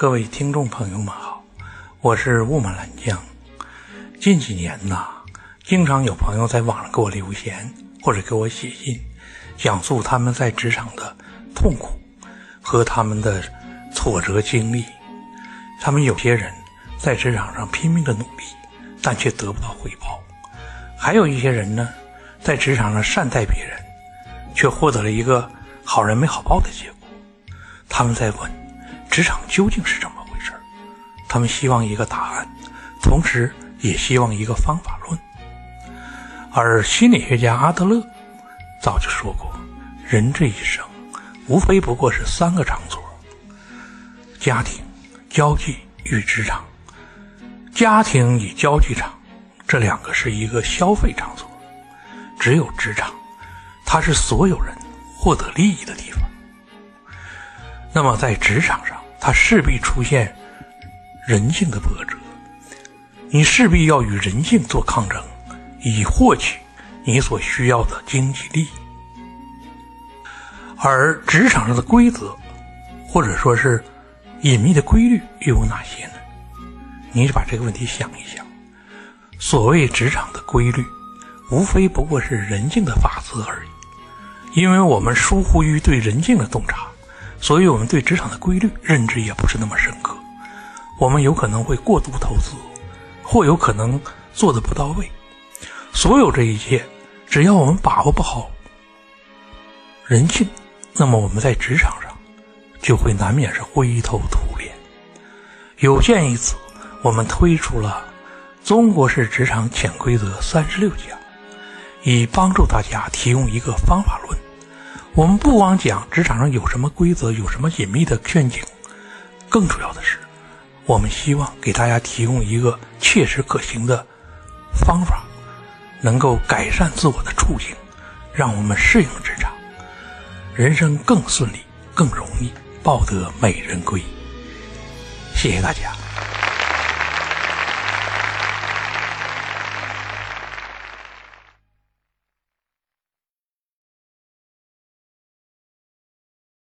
各位听众朋友们好，我是雾满兰江。近几年呐，经常有朋友在网上给我留言或者给我写信，讲述他们在职场的痛苦和他们的挫折经历。他们有些人在职场上拼命的努力，但却得不到回报；还有一些人呢，在职场上善待别人，却获得了一个好人没好报的结果。他们在问：职场究竟是怎么回事？他们希望一个答案，同时。也希望一个方法论，而心理学家阿德勒早就说过，人这一生无非不过是三个场所：家庭、交际与职场。家庭与交际场这两个是一个消费场所，只有职场，它是所有人获得利益的地方。那么在职场上，它势必出现人性的波折。你势必要与人性做抗争，以获取你所需要的经济利益。而职场上的规则，或者说是隐秘的规律，又有哪些呢？你把这个问题想一想。所谓职场的规律，无非不过是人性的法则而已。因为我们疏忽于对人性的洞察，所以我们对职场的规律认知也不是那么深刻。我们有可能会过度投资。或有可能做的不到位，所有这一切，只要我们把握不好人性，那么我们在职场上就会难免是灰头土脸。有鉴于此，我们推出了《中国式职场潜规则三十六讲》，以帮助大家提供一个方法论。我们不光讲职场上有什么规则，有什么隐秘的陷阱，更主要的是。我们希望给大家提供一个切实可行的方法，能够改善自我的处境，让我们适应职场，人生更顺利、更容易，抱得美人归。谢谢大家。